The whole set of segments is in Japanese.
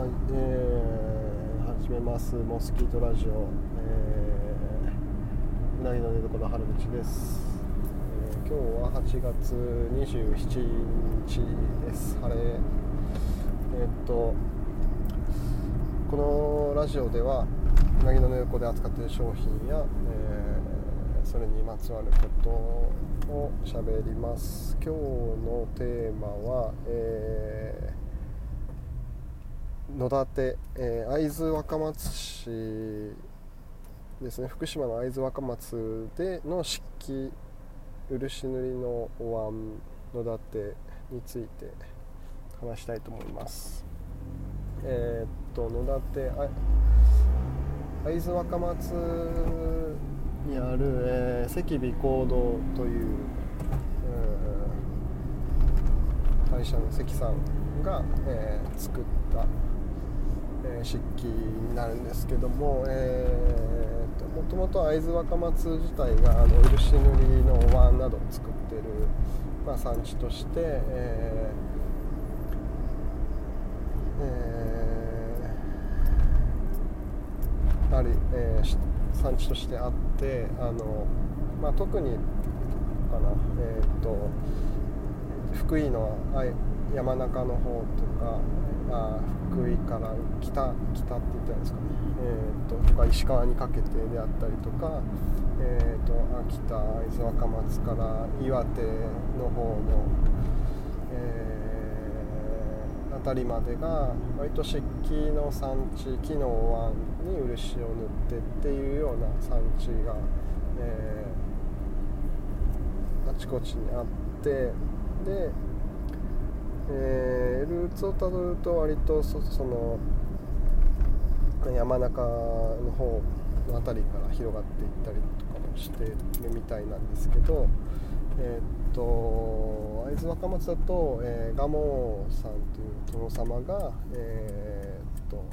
はい、えー、始めます。モスキートラジオ、えー、うなぎの寝床の春口です、えー、今日は8月27日です。晴れ。えーっとこのラジオではうなぎの寝床で扱っている商品や、えーそれにまつわることを喋ります。今日のテーマは、えー野立、えー会津若松市ですね。福島の会津若松での漆器漆塗りのお椀野立について話したいと思います。えーっと野立あ会津若松にある、えー、関美香堂という、うん会社の関さんが、えー作った、えー漆器になるんですけども、えーともともと会津若松自体があの漆塗りのお椀などを作ってる、まあ、産地として、えーえーある、えーし産地としてあってあの、まあ、特にかな、えー、と福井のあい山中の方とか、あ、福井から北北って言ったらいいんですかね、えー、ととか石川にかけてであったりとか、えー、と秋田会津若松から岩手の方の、えー辺りまでが割と漆器の産地木のお椀に漆を塗ってっていうような産地が、えーあちこちにあってで、えールーツをたどると割とそその山中の方の辺りから広がっていったりとかもしてるみたいなんですけど、えーっと会津若松だと、えー、蒲生さんという殿様が、えーっと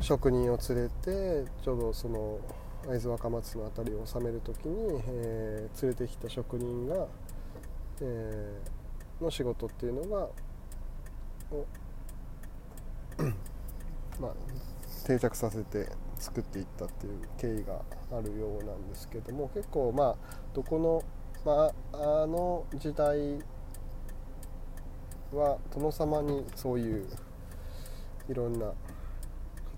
職人を連れてちょうどその会津若松の辺りを治める時に、えー連れてきた職人が、えーの仕事っていうのがを まあ、定着させて作っていったっていう経緯があるようなんですけども結構まあどこの、まあ、あの時代は殿様にそういういろんな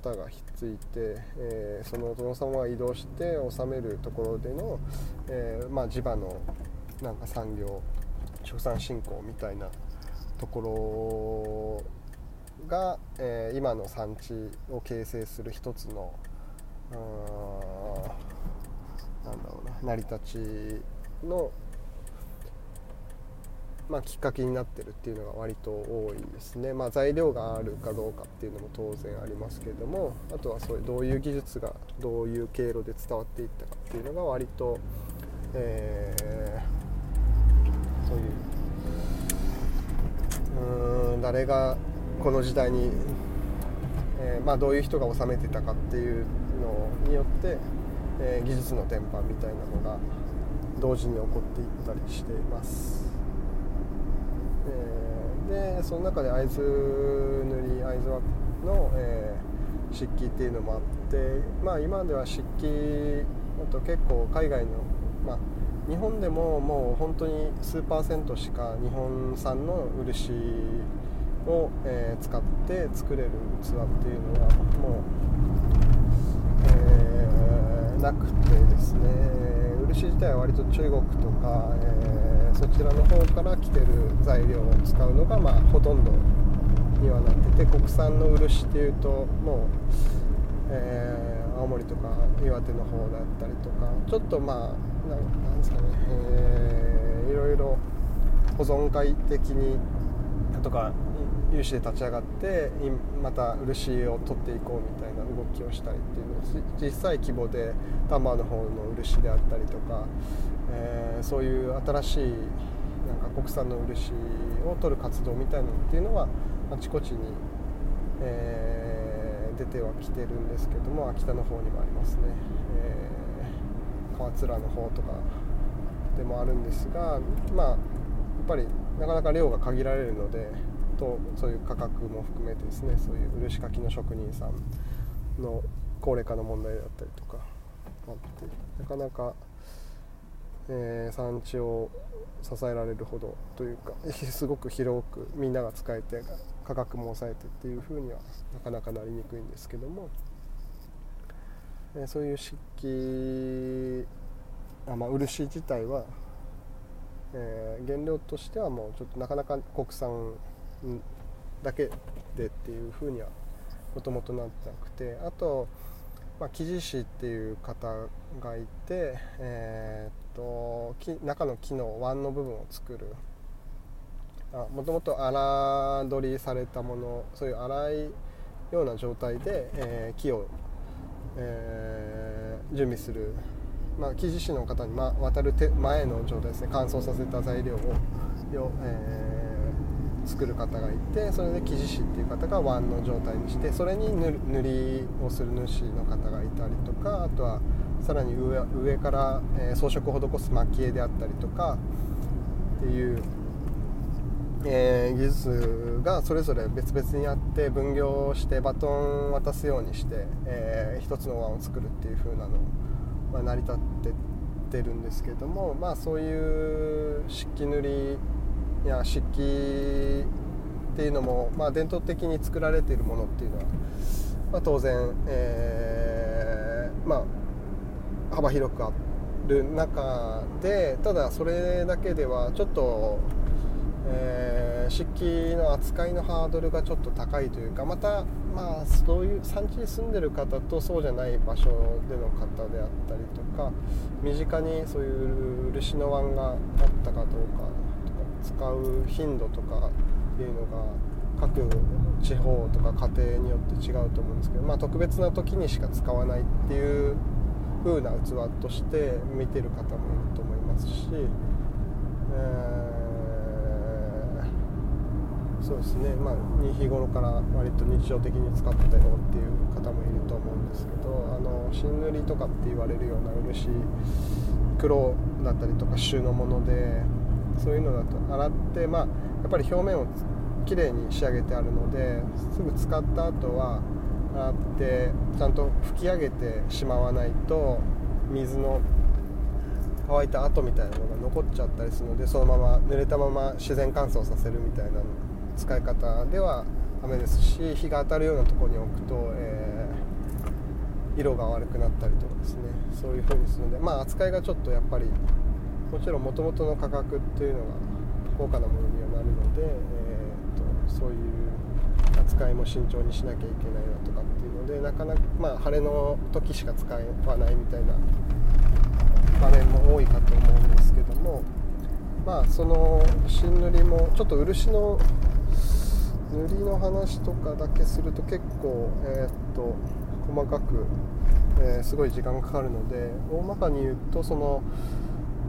方がひっついて、えーその殿様が移動して治めるところでの、えーまあ、地場のなんか産業畜産振興みたいなところが、えー今の産地を形成する一つのなんだろうな成り立ちの、まあ、きっかけになってるっていうのが割と多いですね、まあ、材料があるかどうかっていうのも当然ありますけれどもあとはそういうどういう技術がどういう経路で伝わっていったかっていうのが割と、えーそういううーん誰がこの時代に、えーまあ、どういう人が治めてたかっていうのによって、えー技術の伝播みたいなのが同時に起こっていったりしています。えーでその中で会津塗り会津の、えー漆器っていうのもあって、まあ、今では漆器あと結構海外の、まあ、日本でももう本当に数パーセントしか日本産の漆を、えー使って作れる器っていうのはもう、えーなくてですね。漆自体は割と中国とか、えーそちらの方から来てる材料を使うのが、まあ、ほとんどにはなってて国産の漆っていうともう、えー青森とか岩手の方だったりとかちょっとまあなんなんですかね、えーいろいろ保存会的にとか有志で立ち上がってまた漆を取っていこうみたいな動きをしたりっていうのを実際規模で丹波の方の漆であったりとか、えーそういう新しいなんか国産の漆を取る活動みたいなのっていうのはあちこちに、えー出てはきてるんですけども秋田の方にもありますね、えー川面の方とかでもあるんですがまあやっぱりなかなか量が限られるので、とそういう価格も含めてですねそういう漆かきの職人さんの高齢化の問題だったりとかあってなかなか、えー、産地を支えられるほどというか すごく広くみんなが使えて価格も抑えてっていうふうにはなかなかなりにくいんですけども、え、そういう漆器あ、まあ、漆自体は、えー、原料としてはもうちょっとなかなか国産だけでっていうふうにはもともとなってなくてあと、まあ、生地師っていう方がいて、えー、っと中の木の腕の部分を作る。もともと荒取りされたものそういう粗いような状態で、えー、木を、えー、準備する、まあ、生地師の方に、ま、渡る手前の状態ですね乾燥させた材料を、えー作る方がいてそれで生地師っていう方がワンの状態にしてそれに塗りをする主の方がいたりとかあとはさらに上上から、え装飾を施す蒔絵であったりとかっていう、えー、技術がそれぞれ別々にあって分業してバトン渡すようにして、えー、一つの輪を作るっていう風なのまあ、成り立ってってるんですけどもまあそういう漆器塗りや漆器っていうのも、まあ、伝統的に作られているものっていうのは、まあ、当然、えー、まあ、幅広くある中でただそれだけではちょっと、えー、漆器の扱いのハードルがちょっと高いというかまた、まあ、そういう産地に住んでる方とそうじゃない場所での方であったりとか身近にそういう漆の碗があったかどうかとか使う頻度とかっていうのが各地方とか家庭によって違うと思うんですけど、まあ、特別な時にしか使わないっていう風な器として見てる方もいると思いますし、えー、そうですね、まあ、日頃から割と日常的に使ってたよっていう方もいると思うんですけどあの新塗りとかって言われるような漆黒だったりとか朱のものでそういうのだと洗ってまあやっぱり表面をきれいに仕上げてあるのですぐ使った後は洗ってちゃんと拭き上げてしまわないと水の乾いた跡みたいなのが残っちゃったりするのでそのまま濡れたまま自然乾燥させるみたいな使い方ではダメですし日が当たるようなとこに置くと、えー、色が悪くなったりとかですね。そういう風にするのでまあ扱いがちょっとやっぱりもちろんもともとの価格っていうのが高価なものにはなるので、えーと、そういう扱いも慎重にしなきゃいけないなとかっていうのでなかなかまあ晴れの時しか使わないみたいな場面も多いかと思うんですけどもまあその新塗りもちょっと漆の塗りの話とかだけすると結構えっ、と細かく、えー、すごい時間がかかるので大まかに言うとその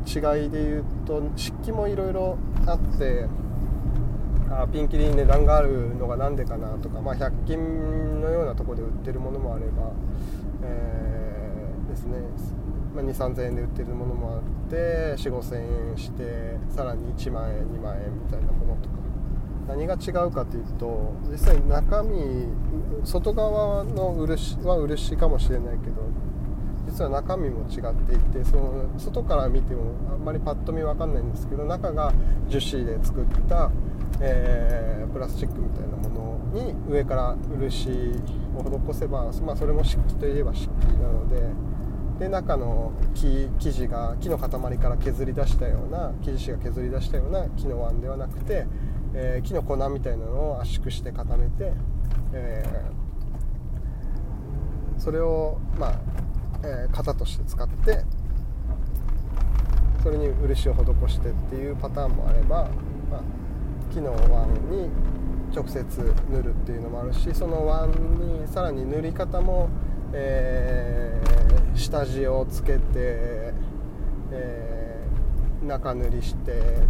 違いで言うと漆器もいろいろあってあピンキリに値段があるのが何でかなとか、まあ、100均のようなとこで売ってるものもあれば、えー、ですね、まあ、2 3 0 0 0円で売ってるものもあって4 5 0 0 0円してさらに1万円2万円みたいなものとか何が違うかというと実際中身外側の漆は漆かもしれないけど実は中身も違っていてその外から見てもあんまりパッと見分かんないんですけど中が樹脂で作った、えー、プラスチックみたいなものに上から漆を施せば、まあ、それも漆器といえば漆器なのでで中の木生地が木の塊から削り出したような木地が削り出したような木の碗ではなくて、えー、木の粉みたいなのを圧縮して固めて、えー、それをまあえー、型として使ってそれに漆を施してっていうパターンもあれば、まあ、木の碗に直接塗るっていうのもあるしその碗にさらに塗り方も、えー、下地をつけて、えー、中塗りして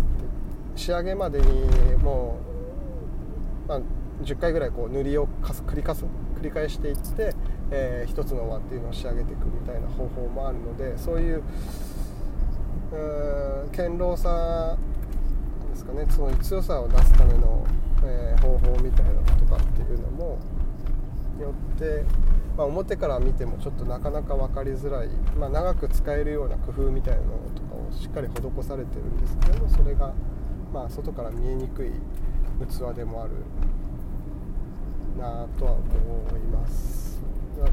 仕上げまでにもう、まあ、10回ぐらいこう塗りを繰り返す繰り返していって、えー、一つの輪っていうのを仕上げていくみたいな方法もあるのでそういう堅牢さですかね。その強さを出すための、えー、方法みたいなのとかっていうのもよって、まあ、表から見てもちょっとなかなか分かりづらい、まあ、長く使えるような工夫みたいなのとかをしっかり施されてるんですけどもそれが、まあ、外から見えにくい器でもあるなとは思います。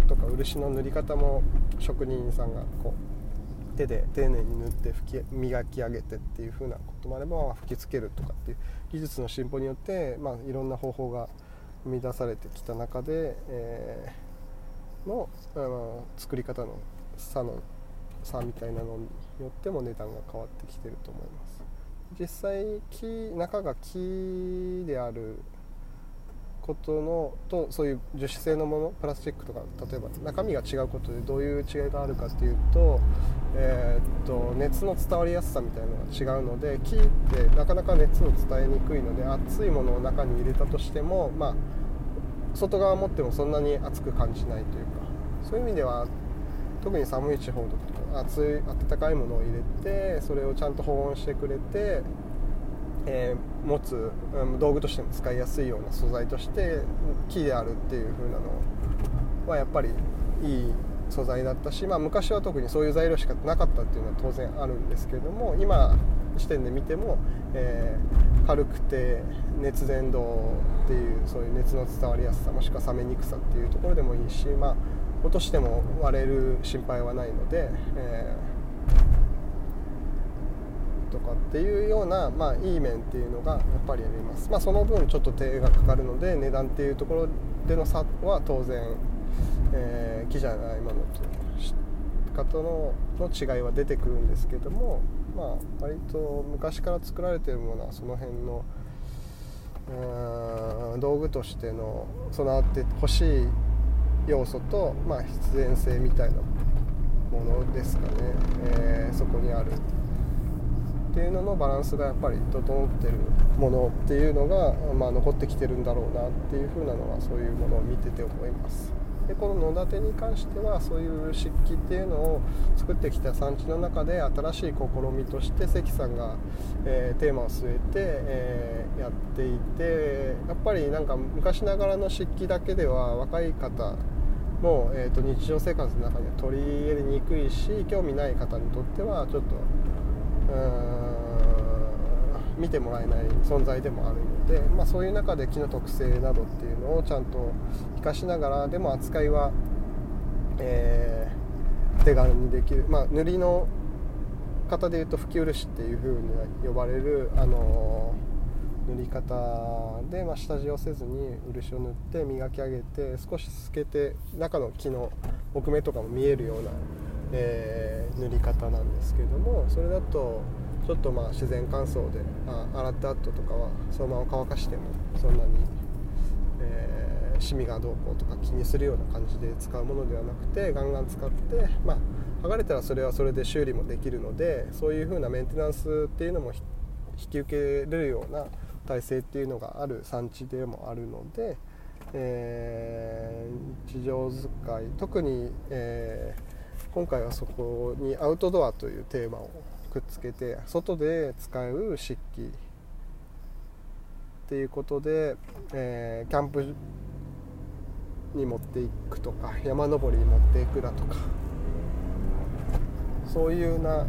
とか漆の塗り方も職人さんがこう手で丁寧に塗って吹き磨き上げてっていう風なこともあれば吹きつけるとかっていう技術の進歩によって、まあ、いろんな方法が生み出されてきた中で、えー、の、あの作り方の差の差みたいなのによっても値段が変わってきてると思います実際木中が木であることのとそういう樹脂製のものプラスチックとか例えば中身が違うことでどういう違いがあるかっていうと,、えー、っと熱の伝わりやすさみたいなのが違うので木ってなかなか熱を伝えにくいので熱いものを中に入れたとしても、まあ、外側持ってもそんなに熱く感じないというかそういう意味では特に寒い地方とか熱い温かいものを入れてそれをちゃんと保温してくれてえー、持つ、道具としても使いやすいような素材として木であるっていう風なのはやっぱりいい素材だったし、まあ、昔は特にそういう材料しかなかったっていうのは当然あるんですけれども今視点で見ても、えー、軽くて熱伝導っていうそういう熱の伝わりやすさもしくは冷めにくさっていうところでもいいし、まあ、落としても割れる心配はないので、えーとかっていうような、まあ、いい面っていうのがやっぱりあります、まあ、その分ちょっと手がかかるので値段っていうところでの差は当然、えー、木じゃないものと方のの違いは出てくるんですけども、まあ、割と昔から作られてるものはその辺の道具としての備わってほしい要素と、まあ、必然性みたいなものですかね、えー、そこにある。っていうののバランスがやっぱり整ってるものっていうのが、まあ、残ってきてるんだろうなっていうふうなのはそういうものを見てて思います。でこの野立に関してはそういう漆器っていうのを作ってきた産地の中で新しい試みとして関さんが、えー、テーマを据えて、えー、やっていてやっぱりなんか昔ながらの漆器だけでは若い方も、えーと、日常生活の中には取り入れにくいし興味ない方にとってはちょっとうん見てもらえない存在でもあるので、まあ、そういう中で木の特性などっていうのをちゃんと生かしながらでも扱いは、えー、手軽にできる、まあ、塗りの方でいうと吹き漆っていう風に呼ばれる、あのー、塗り方で、まあ、下地をせずに漆を塗って磨き上げて少し透けて中の木の木目とかも見えるようなえー、塗り方なんですけどもそれだとちょっとまあ自然乾燥であ洗った後とかはそのまま乾かしてもそんなに、えー、シミがどうこうとか気にするような感じで使うものではなくてガンガン使ってまあ剥がれたらそれはそれで修理もできるのでそういう風なメンテナンスっていうのも引き受けれるような体制っていうのがある産地でもあるので、えー、日常使い特に、えー今回はそこにアウトドアというテーマをくっつけて外で使う漆器っていうことで、えー、キャンプに持っていくとか山登りに持っていくだとかそういうな、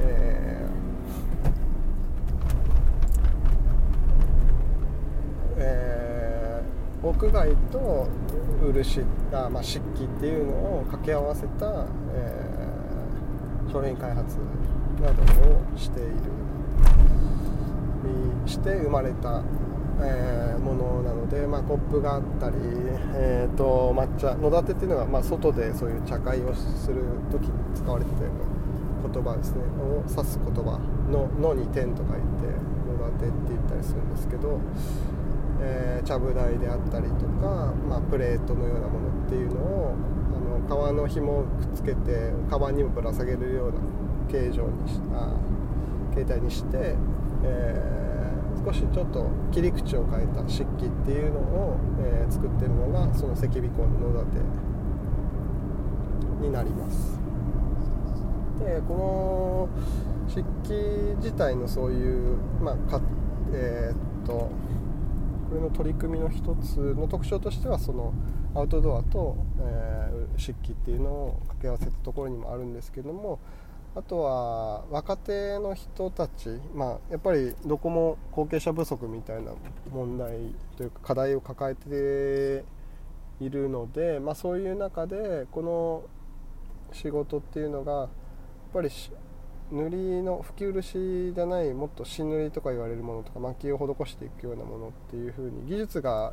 えーえー、屋外と漆あ、まあ、漆器っていうのを掛け合わせた、えー、商品開発などをしているして生まれた、えー、ものなので、まあ、コップがあったり、えーと、抹茶野立っていうのは、まあ、外でそういう茶会をする時に使われてたような言葉ですね。を指す言葉の「の」に「点」と書いて野立って言ったりするんですけどえー、ちゃぶ台であったりとか、まあ、プレートのようなものっていうのを革の紐をくっつけてカバンにもぶら下げるような形状にしあ形態にして、えー、少しちょっと切り口を変えた漆器っていうのを、えー、作ってるのがその赤尾港の野立になります。でこの漆器自体のそういうまあかえー、っとこれの取り組みの一つの特徴としてはそのアウトドアと、えー、漆器っていうのを掛け合わせたところにもあるんですけどもあとは若手の人たち、まあ、やっぱりどこも後継者不足みたいな問題というか課題を抱えているので、まあ、そういう中でこの仕事っていうのがやっぱり塗りの吹き漆じゃないもっと新塗りとか言われるものとか蒔絵を施していくようなものっていう風に技術が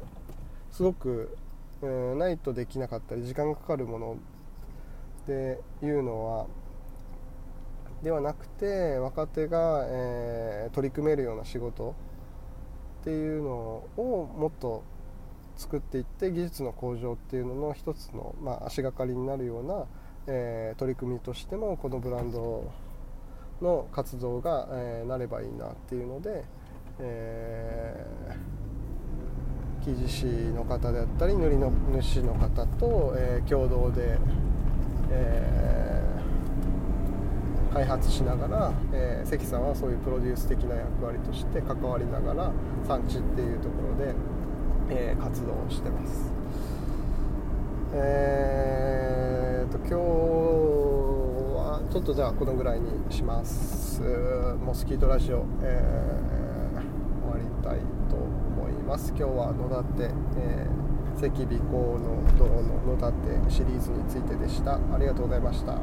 すごく、うん、ないとできなかったり時間がかかるものっていうのはではなくて若手が、えー、取り組めるような仕事っていうのをもっと作っていって技術の向上っていうのの一つの、まあ、足がかりになるような、えー、取り組みとしてもこのブランドの活動が、えー、なればいいなっていうので、えー、生地師の方であったり塗りの主の方と、えー、共同で、えー、開発しながら、えー、関さんはそういうプロデュース的な役割として関わりながら産地っていうところで、えー、活動をしてます。えーと、今日はちょっとじゃあこのぐらいにしますモスキートラジオ、えー、終わりたいと思います。今日は野立、えー、関尾港の道の野立シリーズについてでした。ありがとうございました。